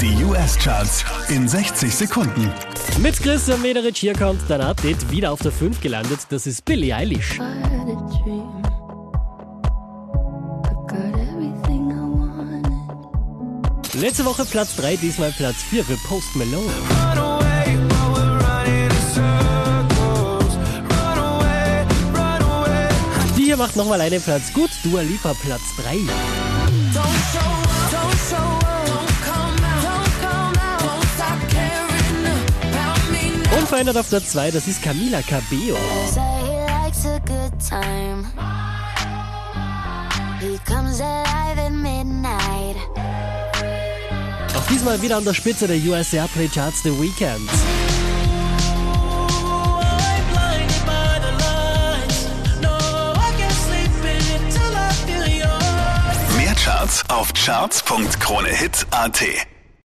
Die US-Charts in 60 Sekunden. Mit Christian Mederich hier kommt dein Update wieder auf der 5 gelandet. Das ist Billie Eilish. Letzte Woche Platz 3, diesmal Platz 4 für Post Malone. Die hier macht nochmal einen Platz gut. Dua Lipa Platz 3. Unverändert auf der 2, das ist Camila Cabello. Auch diesmal wieder an der Spitze der US Airplay Charts The Weekend. Mehr Charts auf charts.kronehit.at.